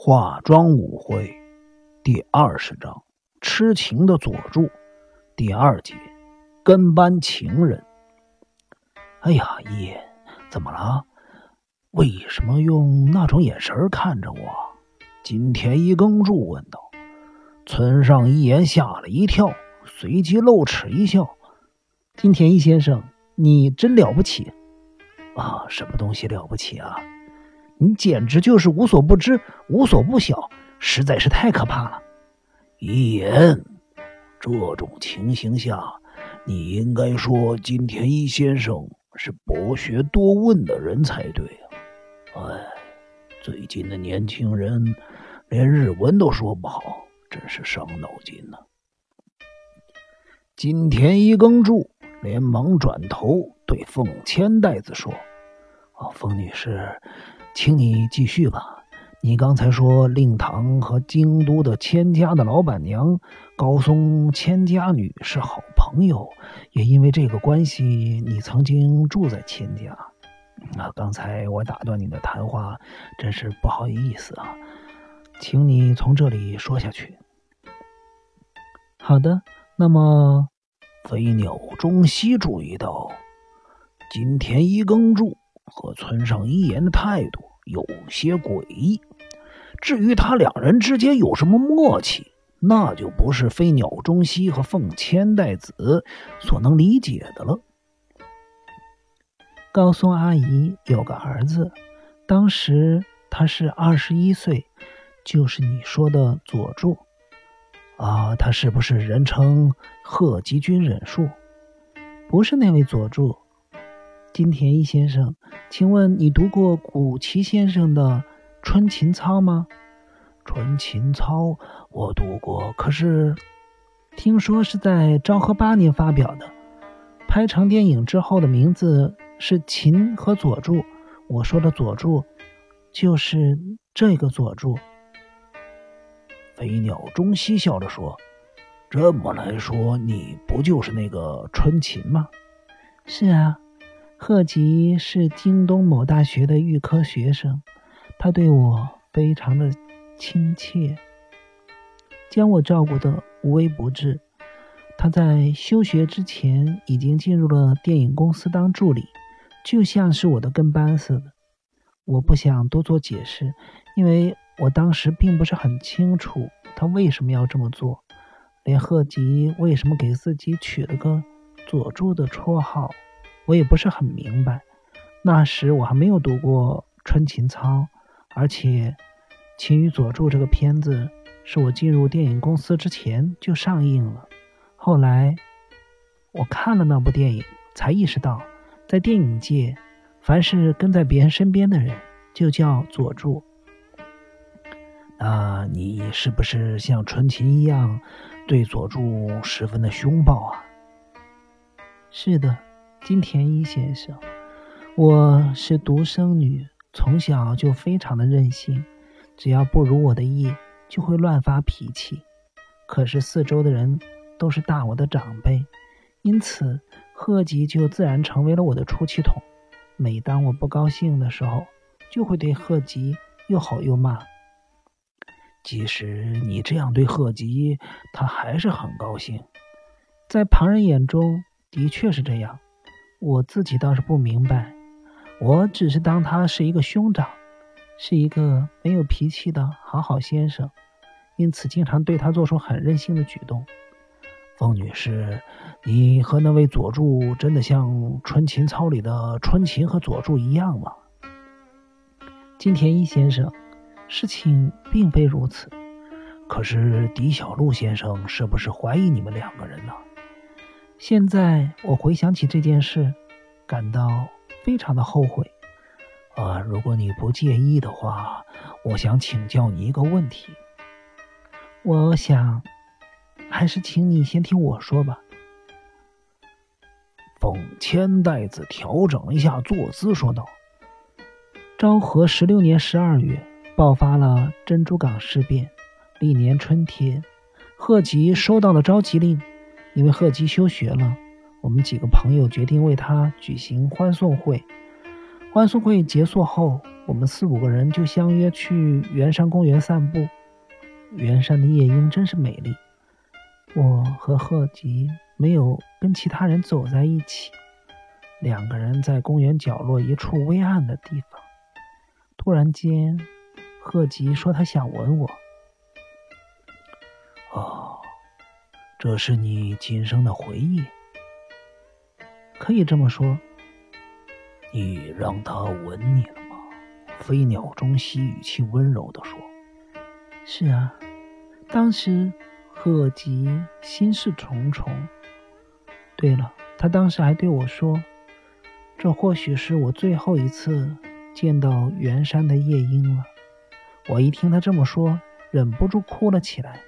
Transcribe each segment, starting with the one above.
化妆舞会第二十章：痴情的佐助第二节：跟班情人。哎呀，一，怎么了？为什么用那种眼神看着我？金田一耕助问道。村上一言吓了一跳，随即露齿一笑：“金田一先生，你真了不起啊！什么东西了不起啊？”你简直就是无所不知、无所不晓，实在是太可怕了。一言，这种情形下，你应该说金田一先生是博学多问的人才对啊。哎，最近的年轻人连日文都说不好，真是伤脑筋呢。金田一耕助连忙转头对凤千代子说：“啊，凤女士。”请你继续吧。你刚才说令堂和京都的千家的老板娘高松千家女是好朋友，也因为这个关系，你曾经住在千家。啊，刚才我打断你的谈话，真是不好意思啊，请你从这里说下去。好的，那么飞鸟中西注意到金田一耕助和村上一言的态度。有些诡异。至于他两人之间有什么默契，那就不是飞鸟中西和凤千代子所能理解的了。高松阿姨有个儿子，当时他是二十一岁，就是你说的佐助。啊，他是不是人称鹤吉君忍术？不是那位佐助。金田一先生，请问你读过古奇先生的《春琴操》吗？《春琴操》我读过，可是听说是在昭和八年发表的，拍成电影之后的名字是《琴和佐助》。我说的佐助，就是这个佐助。飞鸟中西笑着说：“这么来说，你不就是那个春琴吗？”“是啊。”贺吉是京东某大学的预科学生，他对我非常的亲切，将我照顾的无微不至。他在休学之前已经进入了电影公司当助理，就像是我的跟班似的。我不想多做解释，因为我当时并不是很清楚他为什么要这么做，连贺吉为什么给自己取了个佐助的绰号。我也不是很明白，那时我还没有读过《春琴操》，而且《情与佐助》这个片子是我进入电影公司之前就上映了。后来我看了那部电影，才意识到，在电影界，凡是跟在别人身边的人就叫佐助。那你是不是像春琴一样，对佐助十分的凶暴啊？是的。金田一先生，我是独生女，从小就非常的任性，只要不如我的意，就会乱发脾气。可是四周的人都是大我的长辈，因此贺吉就自然成为了我的出气筒。每当我不高兴的时候，就会对贺吉又吼又骂。即使你这样对贺吉，他还是很高兴。在旁人眼中，的确是这样。我自己倒是不明白，我只是当他是一个兄长，是一个没有脾气的好好先生，因此经常对他做出很任性的举动。凤女士，你和那位佐助真的像《春琴操》里的春琴和佐助一样吗？金田一先生，事情并非如此。可是狄小路先生是不是怀疑你们两个人呢？现在我回想起这件事，感到非常的后悔。啊，如果你不介意的话，我想请教你一个问题。我想，还是请你先听我说吧。凤千代子调整一下坐姿，说道：“昭和十六年十二月，爆发了珍珠港事变。历年春天，贺吉收到了召集令。”因为贺吉休学了，我们几个朋友决定为他举行欢送会。欢送会结束后，我们四五个人就相约去圆山公园散步。圆山的夜莺真是美丽。我和贺吉没有跟其他人走在一起，两个人在公园角落一处微暗的地方。突然间，贺吉说他想吻我。这是你今生的回忆，可以这么说。你让他吻你了吗？飞鸟中西语气温柔地说：“是啊，当时贺吉心事重重。对了，他当时还对我说，这或许是我最后一次见到圆山的夜莺了。我一听他这么说，忍不住哭了起来，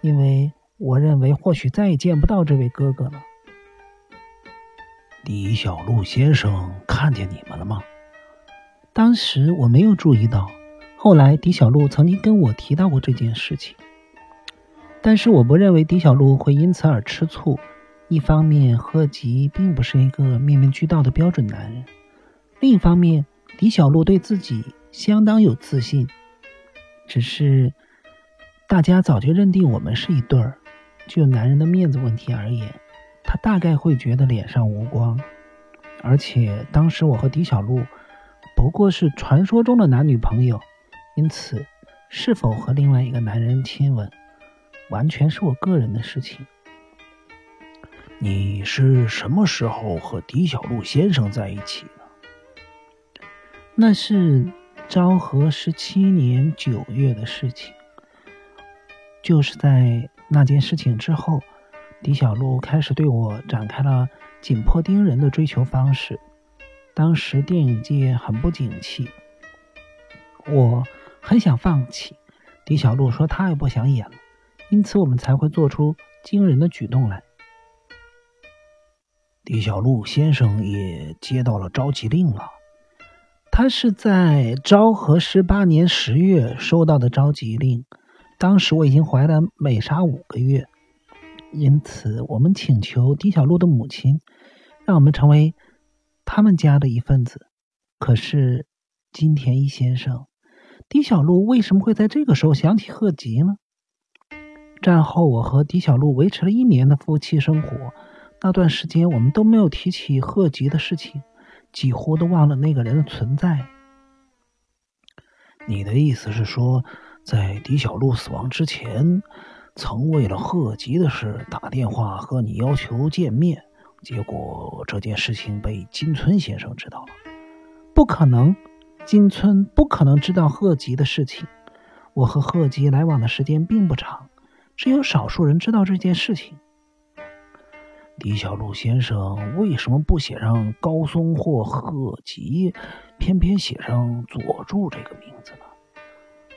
因为我认为或许再也见不到这位哥哥了。”李小璐先生看见你们了吗？当时我没有注意到，后来狄小璐曾经跟我提到过这件事情。但是我不认为狄小璐会因此而吃醋。一方面，贺吉并不是一个面面俱到的标准男人；另一方面，狄小璐对自己相当有自信。只是大家早就认定我们是一对儿，就男人的面子问题而言。他大概会觉得脸上无光，而且当时我和狄小璐不过是传说中的男女朋友，因此是否和另外一个男人亲吻，完全是我个人的事情。你是什么时候和狄小璐先生在一起的？那是昭和十七年九月的事情，就是在那件事情之后。狄小璐开始对我展开了紧迫盯人的追求方式。当时电影界很不景气，我很想放弃。狄小璐说她也不想演了，因此我们才会做出惊人的举动来。狄小璐先生也接到了召集令了。他是在昭和十八年十月收到的召集令，当时我已经怀了美莎五个月。因此，我们请求狄小璐的母亲，让我们成为他们家的一份子。可是，金田一先生，狄小璐为什么会在这个时候想起贺吉呢？战后，我和狄小璐维持了一年的夫妻生活，那段时间我们都没有提起贺吉的事情，几乎都忘了那个人的存在。你的意思是说，在狄小璐死亡之前？曾为了贺吉的事打电话和你要求见面，结果这件事情被金村先生知道了。不可能，金村不可能知道贺吉的事情。我和贺吉来往的时间并不长，只有少数人知道这件事情。李小璐先生为什么不写上高松或贺吉，偏偏写上佐助这个名字呢？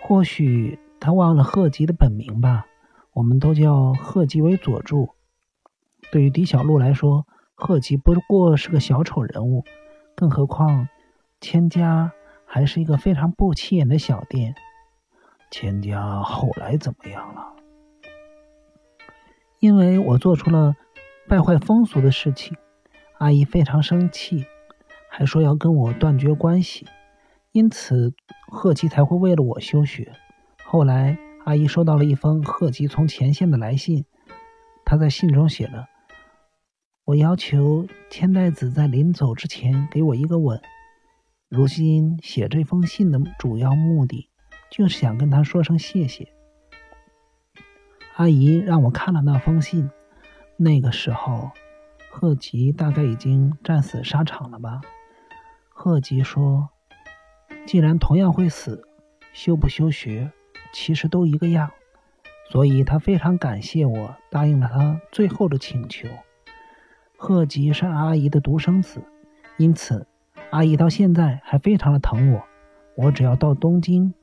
或许他忘了贺吉的本名吧。我们都叫贺吉为佐助。对于狄小璐来说，贺吉不过是个小丑人物，更何况千家还是一个非常不起眼的小店。千家后来怎么样了？因为我做出了败坏风俗的事情，阿姨非常生气，还说要跟我断绝关系，因此贺吉才会为了我休学。后来。阿姨收到了一封贺吉从前线的来信，他在信中写了：“我要求千代子在临走之前给我一个吻。”如今写这封信的主要目的就是想跟他说声谢谢。阿姨让我看了那封信，那个时候贺吉大概已经战死沙场了吧？贺吉说：“既然同样会死，休不休学？”其实都一个样，所以他非常感谢我答应了他最后的请求。贺吉是阿姨的独生子，因此阿姨到现在还非常的疼我。我只要到东京，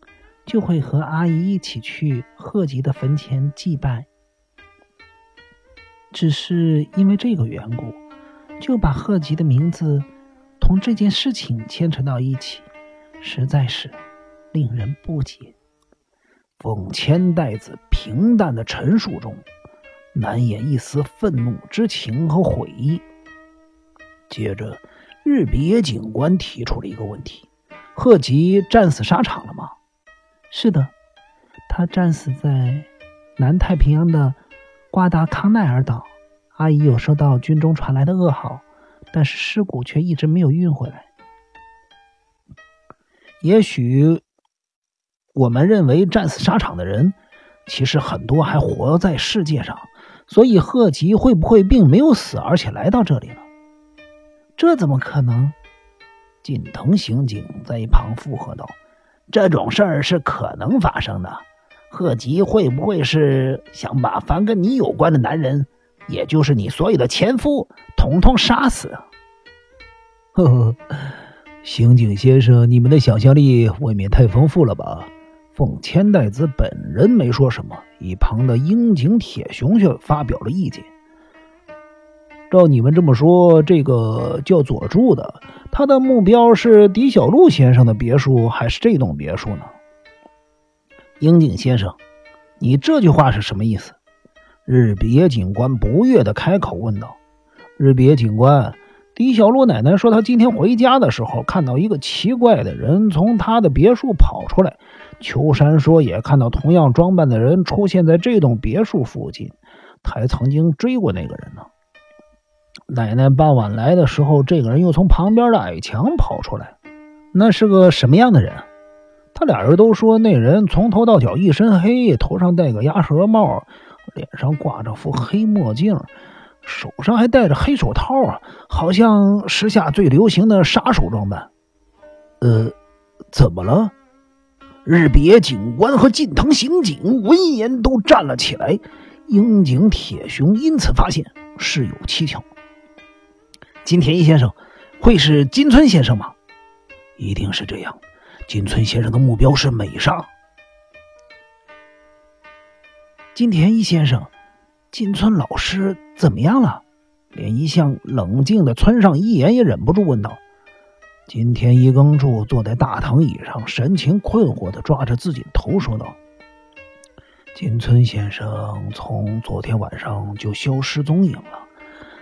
就会和阿姨一起去贺吉的坟前祭拜。只是因为这个缘故，就把贺吉的名字同这件事情牵扯到一起，实在是令人不解。奉千代子平淡的陈述中，难掩一丝愤怒之情和悔意。接着，日别警官提出了一个问题：贺吉战死沙场了吗？是的，他战死在南太平洋的瓜达康奈尔岛。阿姨有收到军中传来的噩耗，但是尸骨却一直没有运回来。也许我们认为战死沙场的人，其实很多还活在世界上，所以贺吉会不会并没有死，而且来到这里了？这怎么可能？近藤刑警在一旁附和道：“这种事儿是可能发生的。贺吉会不会是想把凡跟你有关的男人，也就是你所有的前夫，统统杀死？”呵呵，刑警先生，你们的想象力未免太丰富了吧？凤千代子本人没说什么，一旁的樱井铁雄却发表了意见。照你们这么说，这个叫佐助的，他的目标是狄小璐先生的别墅，还是这栋别墅呢？樱井先生，你这句话是什么意思？日别警官不悦的开口问道。日别警官，狄小璐奶奶说，她今天回家的时候，看到一个奇怪的人从她的别墅跑出来。秋山说，也看到同样装扮的人出现在这栋别墅附近，他还曾经追过那个人呢。奶奶傍晚来的时候，这个人又从旁边的矮墙跑出来。那是个什么样的人？他俩人都说，那人从头到脚一身黑，头上戴个鸭舌帽，脸上挂着副黑墨镜，手上还戴着黑手套啊，好像时下最流行的杀手装扮。呃，怎么了？日别警官和近藤刑警闻言都站了起来。樱井铁雄因此发现事有蹊跷。金田一先生，会是金村先生吗？一定是这样。金村先生的目标是美沙。金田一先生，金村老师怎么样了？连一向冷静的村上一言也忍不住问道。金田一耕助坐在大堂椅上，神情困惑的抓着自己的头说道：“金村先生从昨天晚上就消失踪影了。”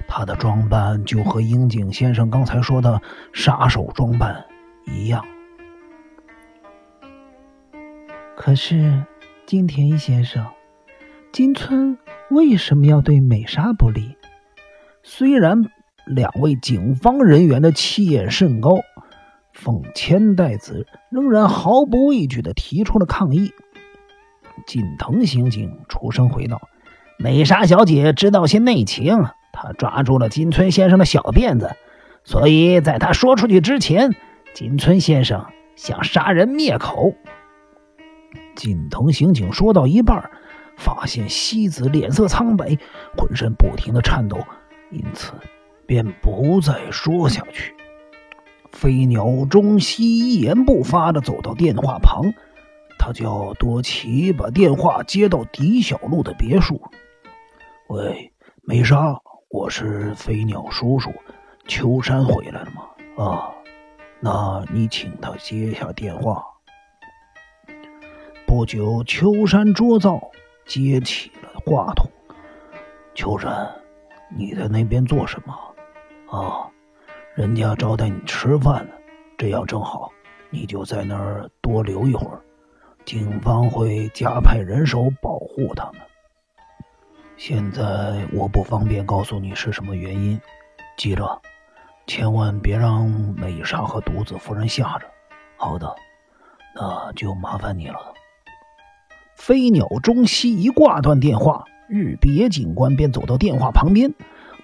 他的装扮就和樱井先生刚才说的杀手装扮一样。可是，金田一先生，金村为什么要对美沙不利？虽然两位警方人员的气焰甚高，奉千代子仍然毫不畏惧的提出了抗议。近藤刑警出声回道：“美沙小姐知道些内情。”她抓住了金村先生的小辫子，所以在她说出去之前，金村先生想杀人灭口。近藤刑警说到一半，发现西子脸色苍白，浑身不停的颤抖，因此便不再说下去。飞鸟中西一言不发的走到电话旁，他叫多奇把电话接到狄小璐的别墅。喂，美莎。我是飞鸟叔叔，秋山回来了吗？啊，那你请他接下电话。不久，秋山捉造接起了话筒。秋山，你在那边做什么？啊，人家招待你吃饭呢，这样正好，你就在那儿多留一会儿，警方会加派人手保护他们。现在我不方便告诉你是什么原因，记着，千万别让美莎和独子夫人吓着。好的，那就麻烦你了。飞鸟中西一挂断电话，日别警官便走到电话旁边，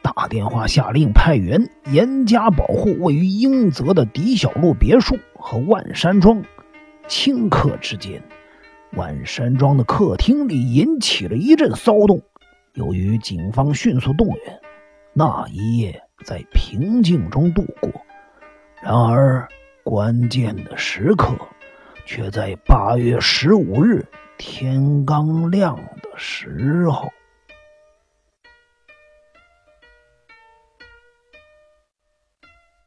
打电话下令派员严加保护位于英泽的狄小璐别墅和万山庄。顷刻之间，万山庄的客厅里引起了一阵骚动。由于警方迅速动员，那一夜在平静中度过。然而，关键的时刻却在八月十五日天刚亮的时候。